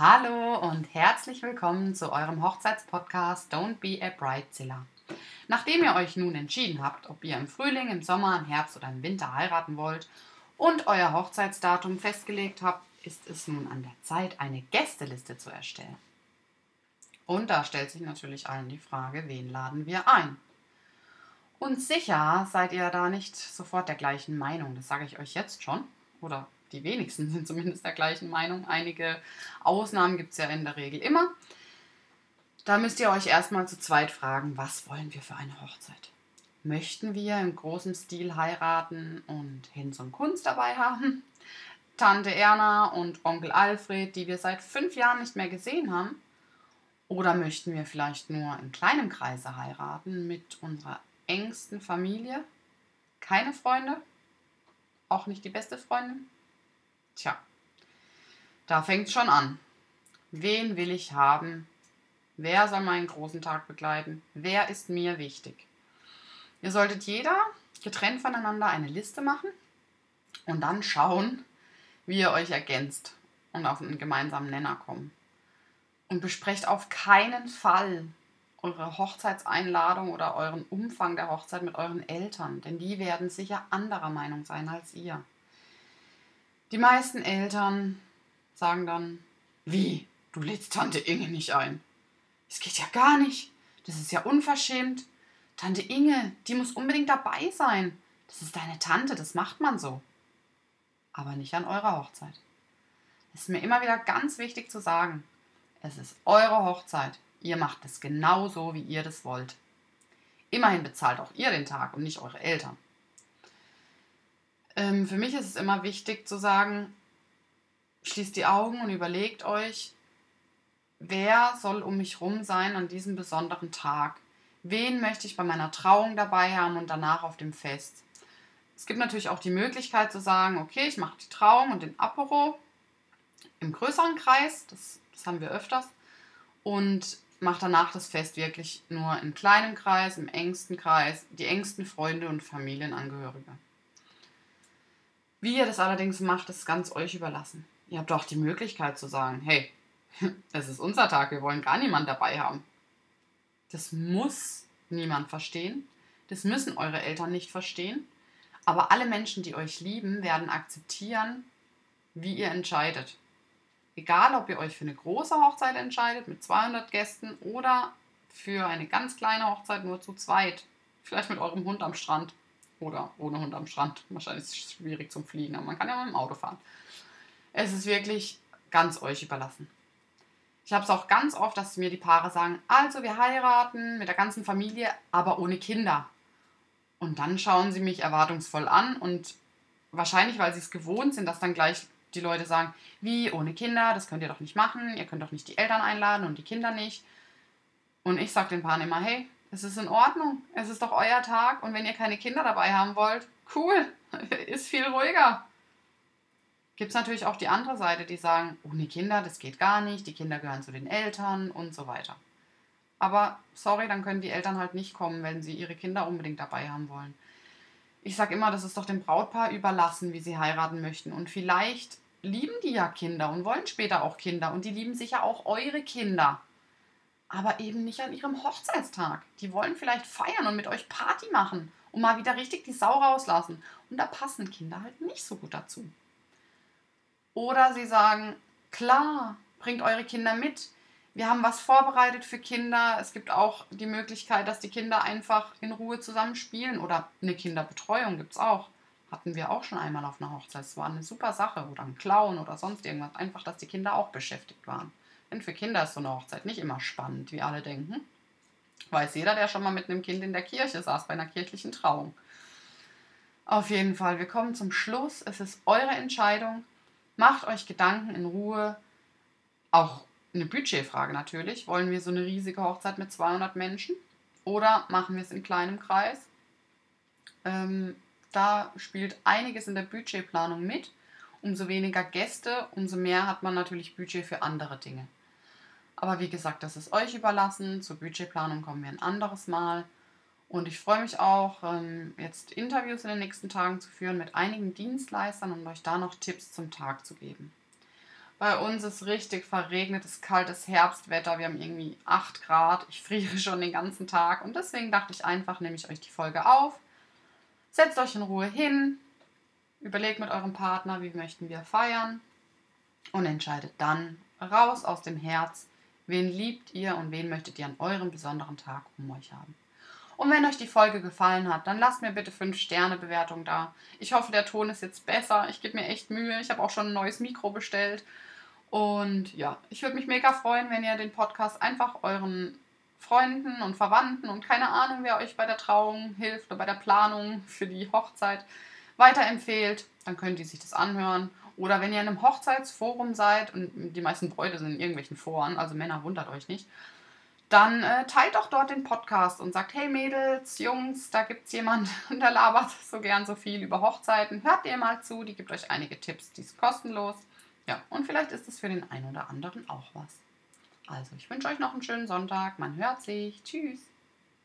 Hallo und herzlich willkommen zu eurem Hochzeitspodcast Don't Be a Bridezilla. Nachdem ihr euch nun entschieden habt, ob ihr im Frühling, im Sommer, im Herbst oder im Winter heiraten wollt und euer Hochzeitsdatum festgelegt habt, ist es nun an der Zeit, eine Gästeliste zu erstellen. Und da stellt sich natürlich allen die Frage, wen laden wir ein? Und sicher seid ihr da nicht sofort der gleichen Meinung, das sage ich euch jetzt schon. Oder die wenigsten sind zumindest der gleichen Meinung. Einige Ausnahmen gibt es ja in der Regel immer. Da müsst ihr euch erstmal zu zweit fragen, was wollen wir für eine Hochzeit? Möchten wir im großen Stil heiraten und Hinz und Kunst dabei haben? Tante Erna und Onkel Alfred, die wir seit fünf Jahren nicht mehr gesehen haben? Oder möchten wir vielleicht nur in kleinem Kreise heiraten mit unserer engsten Familie? Keine Freunde? Auch nicht die beste Freundin? Tja, da fängt es schon an. Wen will ich haben? Wer soll meinen großen Tag begleiten? Wer ist mir wichtig? Ihr solltet jeder getrennt voneinander eine Liste machen und dann schauen, wie ihr euch ergänzt und auf einen gemeinsamen Nenner kommen. Und besprecht auf keinen Fall eure Hochzeitseinladung oder euren Umfang der Hochzeit mit euren Eltern, denn die werden sicher anderer Meinung sein als ihr. Die meisten Eltern sagen dann, wie, du lädst Tante Inge nicht ein. Es geht ja gar nicht. Das ist ja unverschämt. Tante Inge, die muss unbedingt dabei sein. Das ist deine Tante, das macht man so. Aber nicht an eurer Hochzeit. Es ist mir immer wieder ganz wichtig zu sagen, es ist eure Hochzeit. Ihr macht es genau so, wie ihr das wollt. Immerhin bezahlt auch ihr den Tag und nicht eure Eltern. Ähm, für mich ist es immer wichtig zu sagen, schließt die Augen und überlegt euch, wer soll um mich rum sein an diesem besonderen Tag? Wen möchte ich bei meiner Trauung dabei haben und danach auf dem Fest? Es gibt natürlich auch die Möglichkeit zu sagen, okay, ich mache die Trauung und den Apero im größeren Kreis, das, das haben wir öfters, und mache danach das Fest wirklich nur in kleinem Kreis, im engsten Kreis, die engsten Freunde und Familienangehörige. Wie ihr das allerdings macht, ist ganz euch überlassen. Ihr habt doch die Möglichkeit zu sagen, hey, es ist unser Tag, wir wollen gar niemanden dabei haben. Das muss niemand verstehen. Das müssen eure Eltern nicht verstehen. Aber alle Menschen, die euch lieben, werden akzeptieren, wie ihr entscheidet. Egal, ob ihr euch für eine große Hochzeit entscheidet mit 200 Gästen oder für eine ganz kleine Hochzeit nur zu zweit. Vielleicht mit eurem Hund am Strand. Oder ohne Hund am Strand. Wahrscheinlich ist es schwierig zum Fliegen, aber man kann ja mit dem Auto fahren. Es ist wirklich ganz euch überlassen. Ich habe es auch ganz oft, dass mir die Paare sagen, also wir heiraten mit der ganzen Familie, aber ohne Kinder. Und dann schauen sie mich erwartungsvoll an und wahrscheinlich, weil sie es gewohnt sind, dass dann gleich die Leute sagen, wie ohne Kinder, das könnt ihr doch nicht machen, ihr könnt doch nicht die Eltern einladen und die Kinder nicht. Und ich sage den Paaren immer, hey, es ist in Ordnung. Es ist doch euer Tag und wenn ihr keine Kinder dabei haben wollt, cool, ist viel ruhiger. Gibt es natürlich auch die andere Seite, die sagen, ohne Kinder, das geht gar nicht, die Kinder gehören zu den Eltern und so weiter. Aber sorry, dann können die Eltern halt nicht kommen, wenn sie ihre Kinder unbedingt dabei haben wollen. Ich sage immer, das ist doch dem Brautpaar überlassen, wie sie heiraten möchten. Und vielleicht lieben die ja Kinder und wollen später auch Kinder. Und die lieben sicher auch eure Kinder aber eben nicht an ihrem Hochzeitstag. Die wollen vielleicht feiern und mit euch Party machen und mal wieder richtig die Sau rauslassen. Und da passen Kinder halt nicht so gut dazu. Oder sie sagen, klar, bringt eure Kinder mit. Wir haben was vorbereitet für Kinder. Es gibt auch die Möglichkeit, dass die Kinder einfach in Ruhe zusammen spielen. Oder eine Kinderbetreuung gibt es auch. Hatten wir auch schon einmal auf einer Hochzeit. Es war eine super Sache. Oder ein Clown oder sonst irgendwas. Einfach, dass die Kinder auch beschäftigt waren. Denn für Kinder ist so eine Hochzeit nicht immer spannend, wie alle denken. Weiß jeder, der schon mal mit einem Kind in der Kirche saß bei einer kirchlichen Trauung. Auf jeden Fall, wir kommen zum Schluss. Es ist eure Entscheidung. Macht euch Gedanken in Ruhe. Auch eine Budgetfrage natürlich. Wollen wir so eine riesige Hochzeit mit 200 Menschen? Oder machen wir es in kleinem Kreis? Ähm, da spielt einiges in der Budgetplanung mit. Umso weniger Gäste, umso mehr hat man natürlich Budget für andere Dinge. Aber wie gesagt, das ist euch überlassen. Zur Budgetplanung kommen wir ein anderes Mal. Und ich freue mich auch, ähm, jetzt Interviews in den nächsten Tagen zu führen mit einigen Dienstleistern und euch da noch Tipps zum Tag zu geben. Bei uns ist richtig verregnetes, kaltes Herbstwetter. Wir haben irgendwie 8 Grad. Ich friere schon den ganzen Tag. Und deswegen dachte ich einfach, nehme ich euch die Folge auf. Setzt euch in Ruhe hin. Überlegt mit eurem Partner, wie möchten wir feiern. Und entscheidet dann raus aus dem Herz, wen liebt ihr und wen möchtet ihr an eurem besonderen Tag um euch haben. Und wenn euch die Folge gefallen hat, dann lasst mir bitte 5 Sterne Bewertung da. Ich hoffe, der Ton ist jetzt besser. Ich gebe mir echt Mühe. Ich habe auch schon ein neues Mikro bestellt. Und ja, ich würde mich mega freuen, wenn ihr den Podcast einfach euren Freunden und Verwandten und keine Ahnung, wer euch bei der Trauung hilft oder bei der Planung für die Hochzeit weiterempfehlt. Dann könnt ihr sich das anhören. Oder wenn ihr in einem Hochzeitsforum seid und die meisten Bräute sind in irgendwelchen Foren, also Männer wundert euch nicht, dann äh, teilt doch dort den Podcast und sagt, hey Mädels, Jungs, da gibt es jemanden, der labert so gern so viel über Hochzeiten. Hört ihr mal zu, die gibt euch einige Tipps, die ist kostenlos. Ja, und vielleicht ist es für den einen oder anderen auch was. Also, ich wünsche euch noch einen schönen Sonntag. Man hört sich. Tschüss.